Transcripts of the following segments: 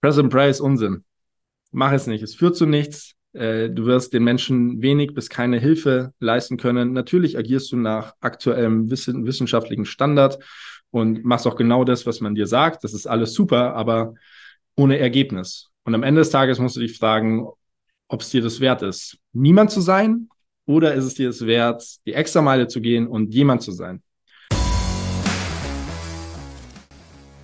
Pray ist Unsinn. Mach es nicht. Es führt zu nichts. Äh, du wirst den Menschen wenig bis keine Hilfe leisten können. Natürlich agierst du nach aktuellem Wissen, wissenschaftlichen Standard und machst auch genau das, was man dir sagt. Das ist alles super, aber ohne Ergebnis. Und am Ende des Tages musst du dich fragen, ob es dir das wert ist, niemand zu sein oder ist es dir es wert, die extra Meile zu gehen und jemand zu sein.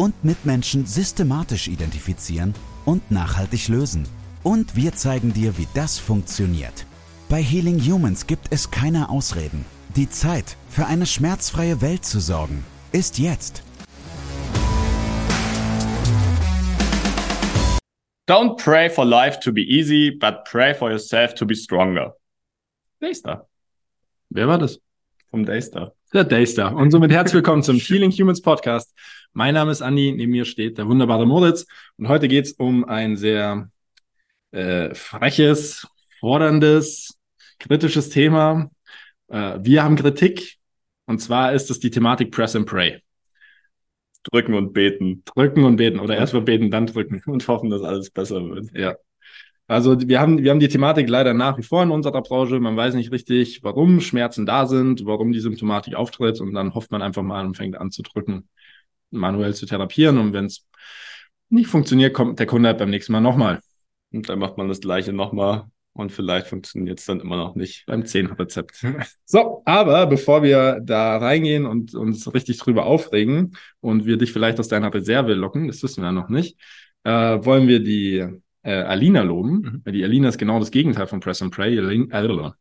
und Mitmenschen systematisch identifizieren und nachhaltig lösen. Und wir zeigen dir, wie das funktioniert. Bei Healing Humans gibt es keine Ausreden. Die Zeit, für eine schmerzfreie Welt zu sorgen, ist jetzt. Don't pray for life to be easy, but pray for yourself to be stronger. Daystar. Wer war das? Vom Daystar. Der Daystar. Und somit herzlich willkommen zum Healing Humans Podcast. Mein Name ist Andi, neben mir steht der wunderbare Moritz und heute geht es um ein sehr äh, freches, forderndes, kritisches Thema. Äh, wir haben Kritik und zwar ist es die Thematik Press and Pray. Drücken und beten. Drücken und beten oder erst mal beten, dann drücken und hoffen, dass alles besser wird. Ja. Also wir haben, wir haben die Thematik leider nach wie vor in unserer Branche. Man weiß nicht richtig, warum Schmerzen da sind, warum die Symptomatik auftritt und dann hofft man einfach mal und fängt an zu drücken manuell zu therapieren. Und wenn es nicht funktioniert, kommt der Kunde halt beim nächsten Mal nochmal. Und dann macht man das gleiche nochmal und vielleicht funktioniert es dann immer noch nicht. Beim Zehnrezept. so, aber bevor wir da reingehen und uns richtig drüber aufregen und wir dich vielleicht aus deiner Reserve locken, das wissen wir ja noch nicht, äh, wollen wir die äh, Alina loben. Mhm. Die Alina ist genau das Gegenteil von Press and Pray. Alina,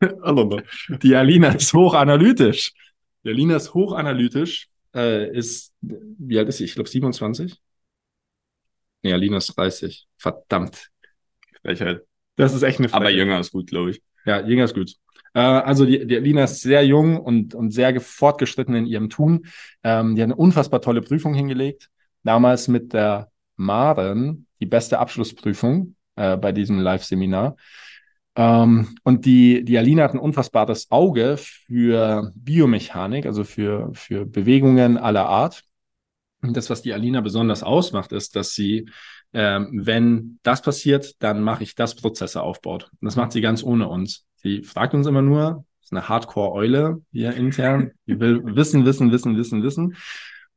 die Alina ist hochanalytisch. Die Alina ist hochanalytisch äh, ist, wie alt ist sie? Ich glaube 27. Nee, Alina ist 30. Verdammt. Frechheit. Das ist echt eine Frechheit. Aber jünger ist gut, glaube ich. Ja, jünger ist gut. Äh, also die, die Alina ist sehr jung und, und sehr fortgeschritten in ihrem Tun. Ähm, die hat eine unfassbar tolle Prüfung hingelegt. Damals mit der Maren die beste Abschlussprüfung äh, bei diesem Live-Seminar. Ähm, und die, die Alina hat ein unfassbares Auge für Biomechanik, also für, für Bewegungen aller Art. Und das, was die Alina besonders ausmacht, ist, dass sie, ähm, wenn das passiert, dann mache ich das Prozesse aufbaut. Und das macht sie ganz ohne uns. Sie fragt uns immer nur, ist eine Hardcore-Eule hier intern, die will wissen, wissen, wissen, wissen, wissen.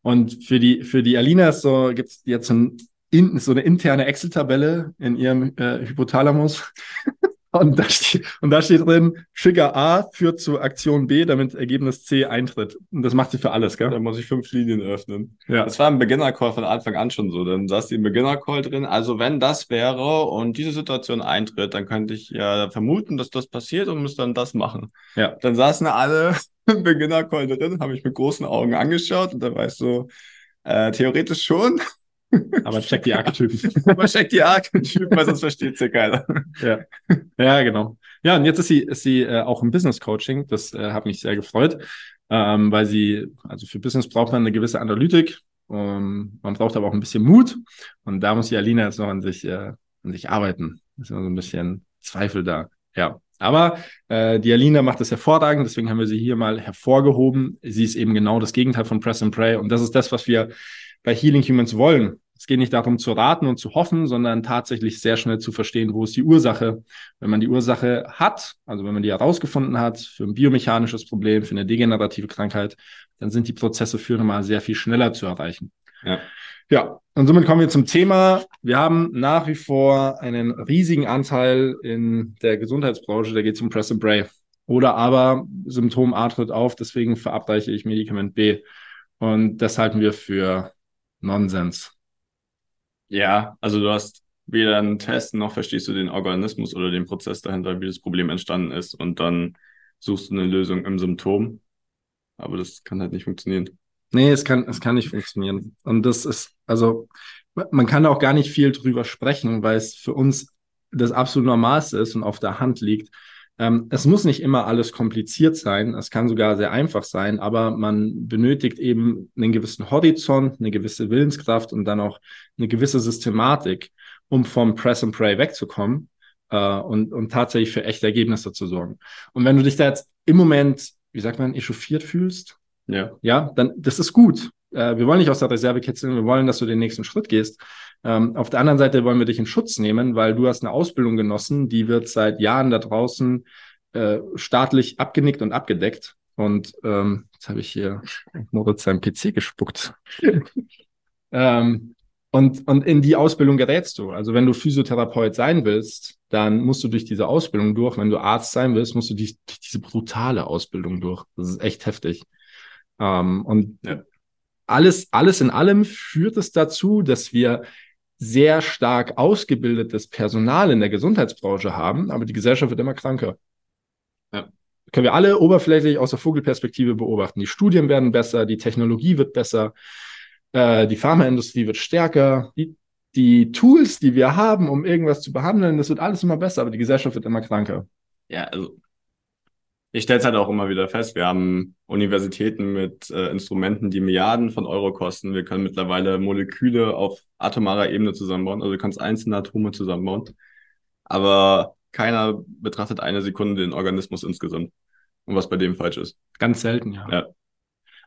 Und für die, für die Alina ist so, gibt es jetzt ein, in, so eine interne Excel-Tabelle in ihrem äh, Hypothalamus. Und da, steht, und da steht drin, Trigger A führt zu Aktion B, damit Ergebnis C eintritt. Und das macht sie für alles, gell? Da muss ich fünf Linien öffnen. Ja. Das war im Beginner-Call von Anfang an schon so. Dann saß die im Beginner-Call drin. Also wenn das wäre und diese Situation eintritt, dann könnte ich ja vermuten, dass das passiert und muss dann das machen. Ja. Dann saßen alle im Beginner-Call drin, habe ich mit großen Augen angeschaut und dann weißt du, äh, theoretisch schon. Aber check die Archetypen. Aber check die Archetypen, weil sonst versteht ja keiner. Ja. ja, genau. Ja, und jetzt ist sie, ist sie äh, auch im Business Coaching. Das äh, hat mich sehr gefreut, ähm, weil sie, also für Business braucht man eine gewisse Analytik. Ähm, man braucht aber auch ein bisschen Mut. Und da muss die Alina jetzt noch an sich, äh, an sich arbeiten. Ist immer so ein bisschen Zweifel da. Ja. Aber äh, die Alina macht das hervorragend, deswegen haben wir sie hier mal hervorgehoben. Sie ist eben genau das Gegenteil von Press and Pray. Und das ist das, was wir bei Healing Humans wollen. Es geht nicht darum zu raten und zu hoffen, sondern tatsächlich sehr schnell zu verstehen, wo ist die Ursache. Wenn man die Ursache hat, also wenn man die herausgefunden hat für ein biomechanisches Problem, für eine degenerative Krankheit, dann sind die Prozesse für normal sehr viel schneller zu erreichen. Ja. Ja, und somit kommen wir zum Thema. Wir haben nach wie vor einen riesigen Anteil in der Gesundheitsbranche, der geht zum Press and Pray. Oder aber Symptom A tritt auf, deswegen verabreiche ich Medikament B. Und das halten wir für Nonsens. Ja, also du hast weder einen Test noch verstehst du den Organismus oder den Prozess dahinter, wie das Problem entstanden ist und dann suchst du eine Lösung im Symptom. Aber das kann halt nicht funktionieren. Nee, es kann, es kann nicht funktionieren. Und das ist, also man kann auch gar nicht viel drüber sprechen, weil es für uns das absolut Normalste ist und auf der Hand liegt. Ähm, es muss nicht immer alles kompliziert sein, es kann sogar sehr einfach sein, aber man benötigt eben einen gewissen Horizont, eine gewisse Willenskraft und dann auch eine gewisse Systematik, um vom Press and Pray wegzukommen äh, und, und tatsächlich für echte Ergebnisse zu sorgen. Und wenn du dich da jetzt im Moment, wie sagt man, echauffiert fühlst, ja, ja dann das ist gut. Äh, wir wollen nicht aus der Reserve kitzeln, wir wollen, dass du den nächsten Schritt gehst. Ähm, auf der anderen Seite wollen wir dich in Schutz nehmen, weil du hast eine Ausbildung genossen, die wird seit Jahren da draußen äh, staatlich abgenickt und abgedeckt. Und ähm, jetzt habe ich hier Moritz seinem PC gespuckt. ähm, und, und in die Ausbildung gerätst du. Also wenn du Physiotherapeut sein willst, dann musst du durch diese Ausbildung durch. Wenn du Arzt sein willst, musst du durch, durch diese brutale Ausbildung durch. Das ist echt heftig. Ähm, und ja. Alles, alles in allem führt es dazu, dass wir sehr stark ausgebildetes Personal in der Gesundheitsbranche haben, aber die Gesellschaft wird immer kranker. Ja. Können wir alle oberflächlich aus der Vogelperspektive beobachten. Die Studien werden besser, die Technologie wird besser, äh, die Pharmaindustrie wird stärker, die, die Tools, die wir haben, um irgendwas zu behandeln, das wird alles immer besser, aber die Gesellschaft wird immer kranker. Ja, also ich stelle es halt auch immer wieder fest, wir haben Universitäten mit äh, Instrumenten, die Milliarden von Euro kosten. Wir können mittlerweile Moleküle auf atomarer Ebene zusammenbauen. Also du kannst einzelne Atome zusammenbauen. Aber keiner betrachtet eine Sekunde den Organismus insgesamt und was bei dem falsch ist. Ganz selten, ja. ja.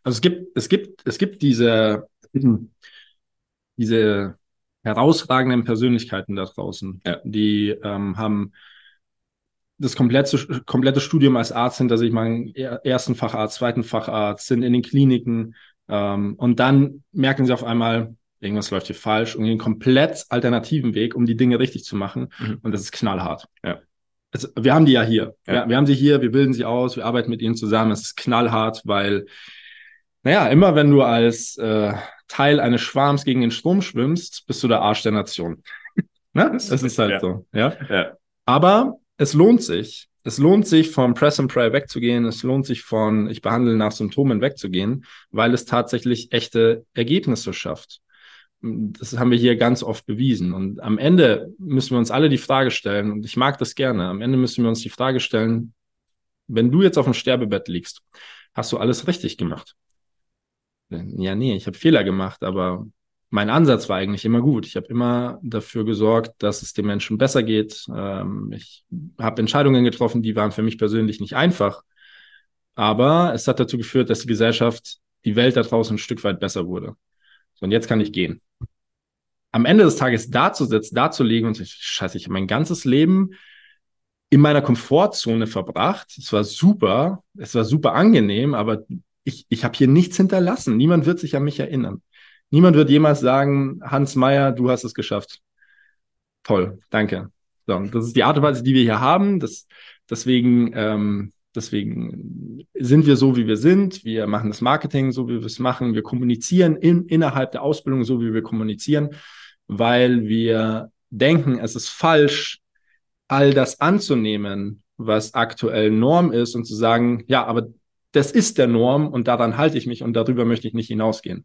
Also es gibt, es gibt, es gibt diese, diese herausragenden Persönlichkeiten da draußen, ja. die ähm, haben das komplette, komplette Studium als Arzt hinter sich, machen ersten Facharzt, zweiten Facharzt, sind in den Kliniken ähm, und dann merken sie auf einmal, irgendwas läuft hier falsch und gehen komplett alternativen Weg, um die Dinge richtig zu machen mhm. und das ist knallhart. Ja. Also, wir haben die ja hier. Ja. Wir, wir haben sie hier, wir bilden sie aus, wir arbeiten mit ihnen zusammen. Es ist knallhart, weil, naja, immer wenn du als äh, Teil eines Schwarms gegen den Strom schwimmst, bist du der Arsch der Nation. ne? Das ist halt ja. so. Ja? ja. Aber es lohnt sich. Es lohnt sich, vom Press and Pray wegzugehen. Es lohnt sich, von ich behandle nach Symptomen wegzugehen, weil es tatsächlich echte Ergebnisse schafft. Das haben wir hier ganz oft bewiesen. Und am Ende müssen wir uns alle die Frage stellen, und ich mag das gerne, am Ende müssen wir uns die Frage stellen, wenn du jetzt auf dem Sterbebett liegst, hast du alles richtig gemacht? Ja, nee, ich habe Fehler gemacht, aber mein Ansatz war eigentlich immer gut. Ich habe immer dafür gesorgt, dass es den Menschen besser geht. Ähm, ich habe Entscheidungen getroffen, die waren für mich persönlich nicht einfach. Aber es hat dazu geführt, dass die Gesellschaft, die Welt da draußen ein Stück weit besser wurde. So, und jetzt kann ich gehen. Am Ende des Tages da zu sitzen, da zu liegen und scheiße, ich habe mein ganzes Leben in meiner Komfortzone verbracht. Es war super, es war super angenehm, aber ich, ich habe hier nichts hinterlassen. Niemand wird sich an mich erinnern. Niemand wird jemals sagen, Hans Meyer, du hast es geschafft. Toll, danke. So, das ist die Art und Weise, die wir hier haben. Das, deswegen, ähm, deswegen sind wir so, wie wir sind. Wir machen das Marketing so, wie wir es machen. Wir kommunizieren in, innerhalb der Ausbildung so, wie wir kommunizieren, weil wir denken, es ist falsch, all das anzunehmen, was aktuell Norm ist und zu sagen, ja, aber das ist der Norm und daran halte ich mich und darüber möchte ich nicht hinausgehen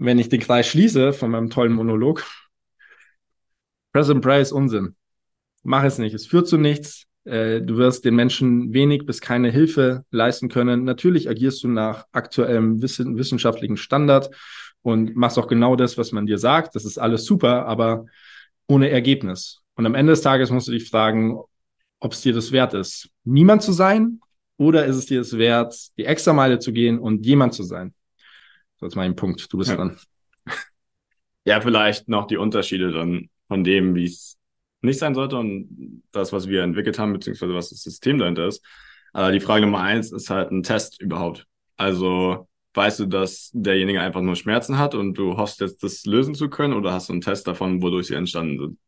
wenn ich den Kreis schließe von meinem tollen Monolog, Present Pray ist Unsinn. Mach es nicht. Es führt zu nichts. Äh, du wirst den Menschen wenig bis keine Hilfe leisten können. Natürlich agierst du nach aktuellem Wissen, wissenschaftlichen Standard und machst auch genau das, was man dir sagt. Das ist alles super, aber ohne Ergebnis. Und am Ende des Tages musst du dich fragen, ob es dir das wert ist, niemand zu sein oder ist es dir es wert, die extra Meile zu gehen und jemand zu sein. Das ist mein Punkt. Du bist ja. dran. Ja, vielleicht noch die Unterschiede dann von dem, wie es nicht sein sollte und das, was wir entwickelt haben, beziehungsweise was das System dahinter ist. Aber die Frage Nummer eins ist halt ein Test überhaupt. Also weißt du, dass derjenige einfach nur Schmerzen hat und du hoffst jetzt, das lösen zu können oder hast du einen Test davon, wodurch sie entstanden sind?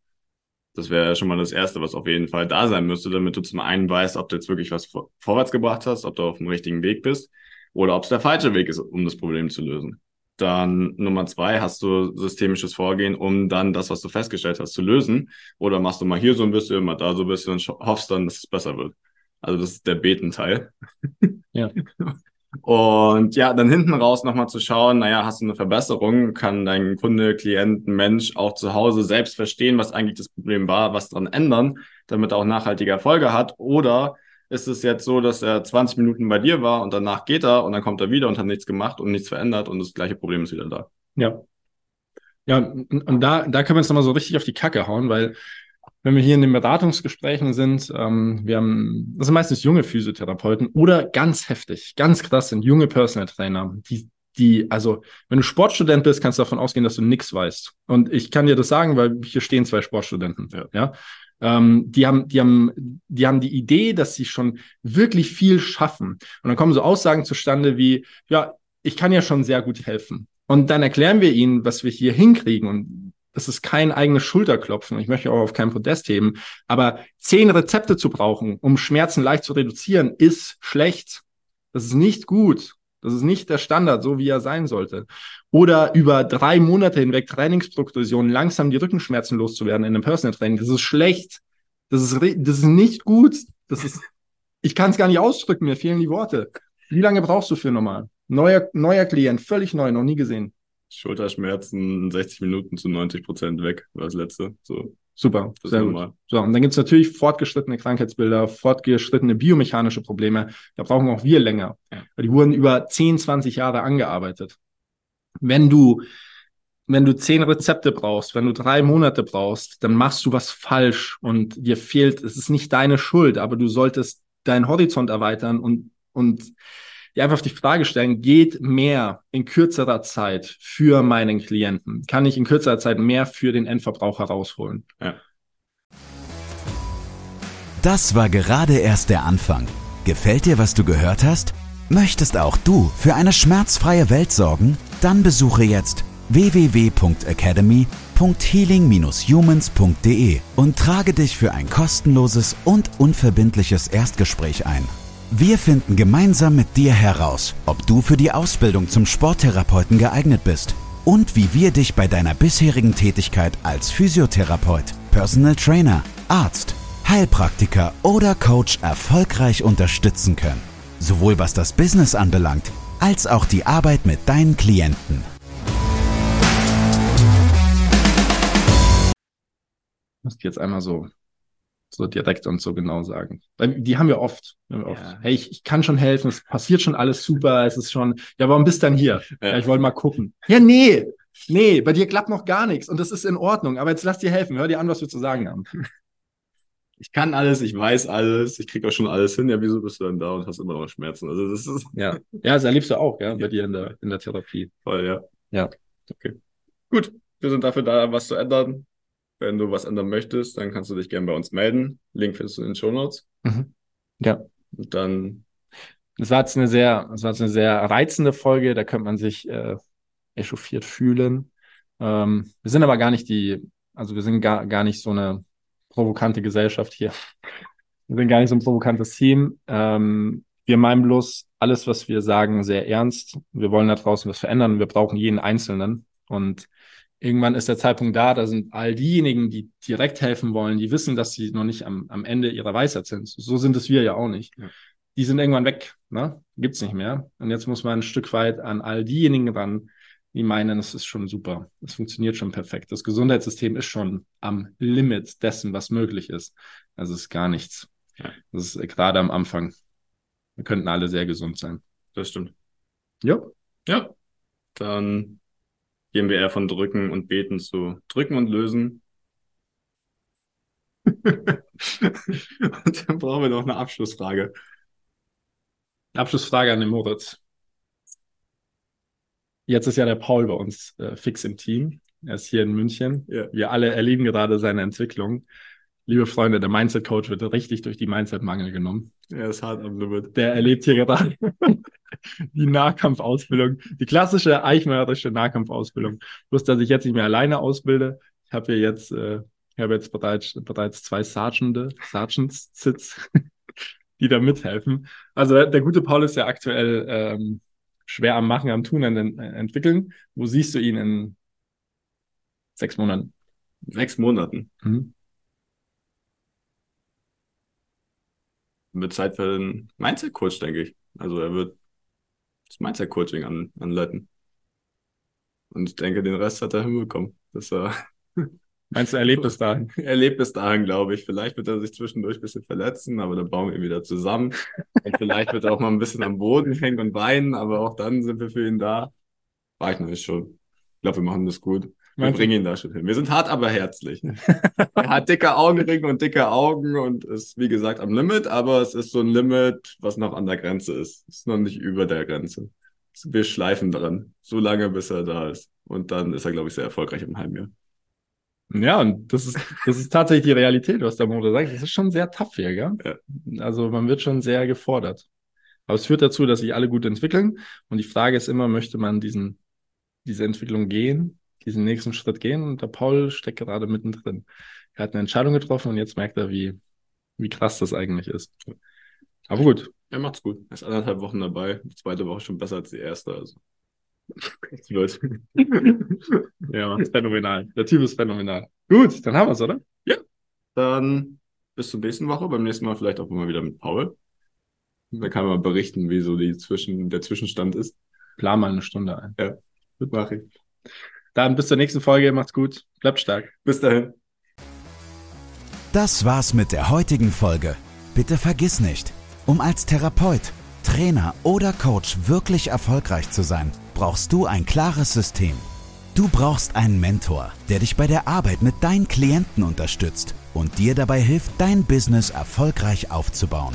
Das wäre schon mal das Erste, was auf jeden Fall da sein müsste, damit du zum einen weißt, ob du jetzt wirklich was vor vorwärts gebracht hast, ob du auf dem richtigen Weg bist oder ob es der falsche Weg ist, um das Problem zu lösen. Dann Nummer zwei, hast du systemisches Vorgehen, um dann das, was du festgestellt hast, zu lösen? Oder machst du mal hier so ein bisschen, mal da so ein bisschen und hoffst dann, dass es besser wird? Also das ist der Betenteil. Ja. Und ja, dann hinten raus nochmal zu schauen, naja, hast du eine Verbesserung? Kann dein Kunde, Klient, Mensch auch zu Hause selbst verstehen, was eigentlich das Problem war, was dran ändern, damit er auch nachhaltige Erfolge hat? Oder ist es jetzt so, dass er 20 Minuten bei dir war und danach geht er und dann kommt er wieder und hat nichts gemacht und nichts verändert und das gleiche Problem ist wieder da? Ja. Ja, und da, da können wir uns nochmal so richtig auf die Kacke hauen, weil wenn wir hier in den Beratungsgesprächen sind, ähm, wir haben, das sind meistens junge Physiotherapeuten oder ganz heftig, ganz krass sind junge Personal Trainer, die, die, also wenn du Sportstudent bist, kannst du davon ausgehen, dass du nichts weißt. Und ich kann dir das sagen, weil hier stehen zwei Sportstudenten. Ja. ja? Ähm, die haben, die haben, die haben die Idee, dass sie schon wirklich viel schaffen. Und dann kommen so Aussagen zustande wie, ja, ich kann ja schon sehr gut helfen. Und dann erklären wir ihnen, was wir hier hinkriegen. Und das ist kein eigenes Schulterklopfen. Ich möchte auch auf kein Podest heben. Aber zehn Rezepte zu brauchen, um Schmerzen leicht zu reduzieren, ist schlecht. Das ist nicht gut. Das ist nicht der Standard, so wie er sein sollte. Oder über drei Monate hinweg Trainingsprogression langsam die Rückenschmerzen loszuwerden in einem Personal Training. Das ist schlecht. Das ist, das ist nicht gut. Das ist, ich kann es gar nicht ausdrücken. Mir fehlen die Worte. Wie lange brauchst du für normal? Neuer, neuer Klient, völlig neu, noch nie gesehen. Schulterschmerzen 60 Minuten zu 90 Prozent weg, war das letzte. So. Super, das sehr gut. So, und dann gibt's natürlich fortgeschrittene Krankheitsbilder, fortgeschrittene biomechanische Probleme. Da brauchen auch wir länger. Ja. Die wurden über 10, 20 Jahre angearbeitet. Wenn du, wenn du zehn Rezepte brauchst, wenn du drei Monate brauchst, dann machst du was falsch und dir fehlt, es ist nicht deine Schuld, aber du solltest deinen Horizont erweitern und, und die einfach die Frage stellen, geht mehr in kürzerer Zeit für meinen Klienten? Kann ich in kürzerer Zeit mehr für den Endverbraucher rausholen? Ja. Das war gerade erst der Anfang. Gefällt dir, was du gehört hast? Möchtest auch du für eine schmerzfreie Welt sorgen? Dann besuche jetzt www.academy.healing-humans.de und trage dich für ein kostenloses und unverbindliches Erstgespräch ein. Wir finden gemeinsam mit dir heraus, ob du für die Ausbildung zum Sporttherapeuten geeignet bist und wie wir dich bei deiner bisherigen Tätigkeit als Physiotherapeut, Personal Trainer, Arzt, Heilpraktiker oder Coach erfolgreich unterstützen können. Sowohl was das Business anbelangt, als auch die Arbeit mit deinen Klienten. Ich muss jetzt einmal so so direkt und so genau sagen. Die haben wir oft. Haben wir oft. Ja. Hey, ich, ich kann schon helfen, es passiert schon alles super, es ist schon, ja, warum bist du dann hier? Ja. ja ich wollte mal gucken. Ja, nee, nee, bei dir klappt noch gar nichts und das ist in Ordnung, aber jetzt lass dir helfen, hör dir an, was wir zu sagen haben. Ich kann alles, ich weiß alles, ich krieg auch schon alles hin. Ja, wieso bist du dann da und hast immer noch Schmerzen? Also das ist. Ja, ja das erlebst du auch, ja, bei dir in der, in der Therapie. Voll, ja. Ja. Okay. Gut, wir sind dafür da, was zu ändern. Wenn du was ändern möchtest, dann kannst du dich gerne bei uns melden. Link findest du in den Show Notes. Mhm. Ja. Und dann. Das war jetzt eine sehr, das war jetzt eine sehr reizende Folge. Da könnte man sich äh, echauffiert fühlen. Ähm, wir sind aber gar nicht die, also wir sind gar, gar nicht so eine provokante Gesellschaft hier. Wir sind gar nicht so ein provokantes Team. Ähm, wir meinen bloß alles, was wir sagen, sehr ernst. Wir wollen da draußen was verändern. Wir brauchen jeden Einzelnen. Und irgendwann ist der Zeitpunkt da, da sind all diejenigen, die direkt helfen wollen, die wissen, dass sie noch nicht am, am Ende ihrer Weisheit sind. So sind es wir ja auch nicht. Ja. Die sind irgendwann weg, ne? Gibt's nicht mehr. Und jetzt muss man ein Stück weit an all diejenigen ran, die meinen, es ist schon super. Es funktioniert schon perfekt. Das Gesundheitssystem ist schon am Limit dessen, was möglich ist. Also es ist gar nichts. Ja. Das ist gerade am Anfang. Wir könnten alle sehr gesund sein. Das stimmt. Ja. Ja. Dann gehen wir eher von drücken und beten zu drücken und lösen. und dann brauchen wir noch eine Abschlussfrage. Abschlussfrage an den Moritz. Jetzt ist ja der Paul bei uns äh, fix im Team. Er ist hier in München. Ja. Wir alle erleben gerade seine Entwicklung. Liebe Freunde, der Mindset Coach wird richtig durch die Mindset-Mangel genommen. Er ist hart am Limit. Der erlebt hier gerade die Nahkampfausbildung, die klassische eichmörderische Nahkampfausbildung. Bloß, dass ich jetzt nicht mehr alleine ausbilde. Ich habe hier jetzt, äh, ich habe jetzt bereits, bereits zwei Sergeante, Sergeants Sitz, die da mithelfen. Also der, der gute Paul ist ja aktuell ähm, schwer am Machen, am Tun, an, äh, entwickeln. Wo siehst du ihn in sechs Monaten? Sechs Monaten. Mhm. Mit Zeit für den Mindset-Coach, denke ich. Also er wird das Mindset-Coaching an, anleiten. Und ich denke, den Rest hat er hinbekommen. Das, äh, Meinst du, er lebt bis dahin? Er lebt bis dahin, glaube ich. Vielleicht wird er sich zwischendurch ein bisschen verletzen, aber dann bauen wir ihn wieder zusammen. Und vielleicht wird er auch mal ein bisschen am Boden hängen und weinen, aber auch dann sind wir für ihn da. War ich noch nicht schon. Ich glaube, wir machen das gut. Wir bringen ihn da schon hin. Wir sind hart, aber herzlich. er hat dicke Augenringe und dicke Augen und ist, wie gesagt, am Limit, aber es ist so ein Limit, was noch an der Grenze ist. Ist noch nicht über der Grenze. Wir schleifen dran, so lange, bis er da ist. Und dann ist er, glaube ich, sehr erfolgreich im Heimjahr. Ja, und das ist, das ist tatsächlich die Realität, was der Motor sagt. Das ist schon sehr tough hier, gell? Ja. Also man wird schon sehr gefordert. Aber es führt dazu, dass sich alle gut entwickeln. Und die Frage ist immer, möchte man diesen, diese Entwicklung gehen, diesen nächsten Schritt gehen? Und der Paul steckt gerade mittendrin. Er hat eine Entscheidung getroffen und jetzt merkt er, wie, wie krass das eigentlich ist. Aber gut. Er macht's gut. Er ist anderthalb Wochen dabei. Die zweite Woche schon besser als die erste. Also. Wird. ja, ist phänomenal. Der Typ ist phänomenal. Gut, dann haben wir es, oder? Ja. Dann bis zur nächsten Woche. Beim nächsten Mal vielleicht auch mal wieder mit Paul. Da kann man berichten, wie so die Zwischen, der Zwischenstand ist. Plan mal eine Stunde ein. Ja, gut mache ich. Dann bis zur nächsten Folge. Macht's gut. Bleibt stark. Bis dahin. Das war's mit der heutigen Folge. Bitte vergiss nicht, um als Therapeut, Trainer oder Coach wirklich erfolgreich zu sein, brauchst du ein klares System. Du brauchst einen Mentor, der dich bei der Arbeit mit deinen Klienten unterstützt und dir dabei hilft, dein Business erfolgreich aufzubauen.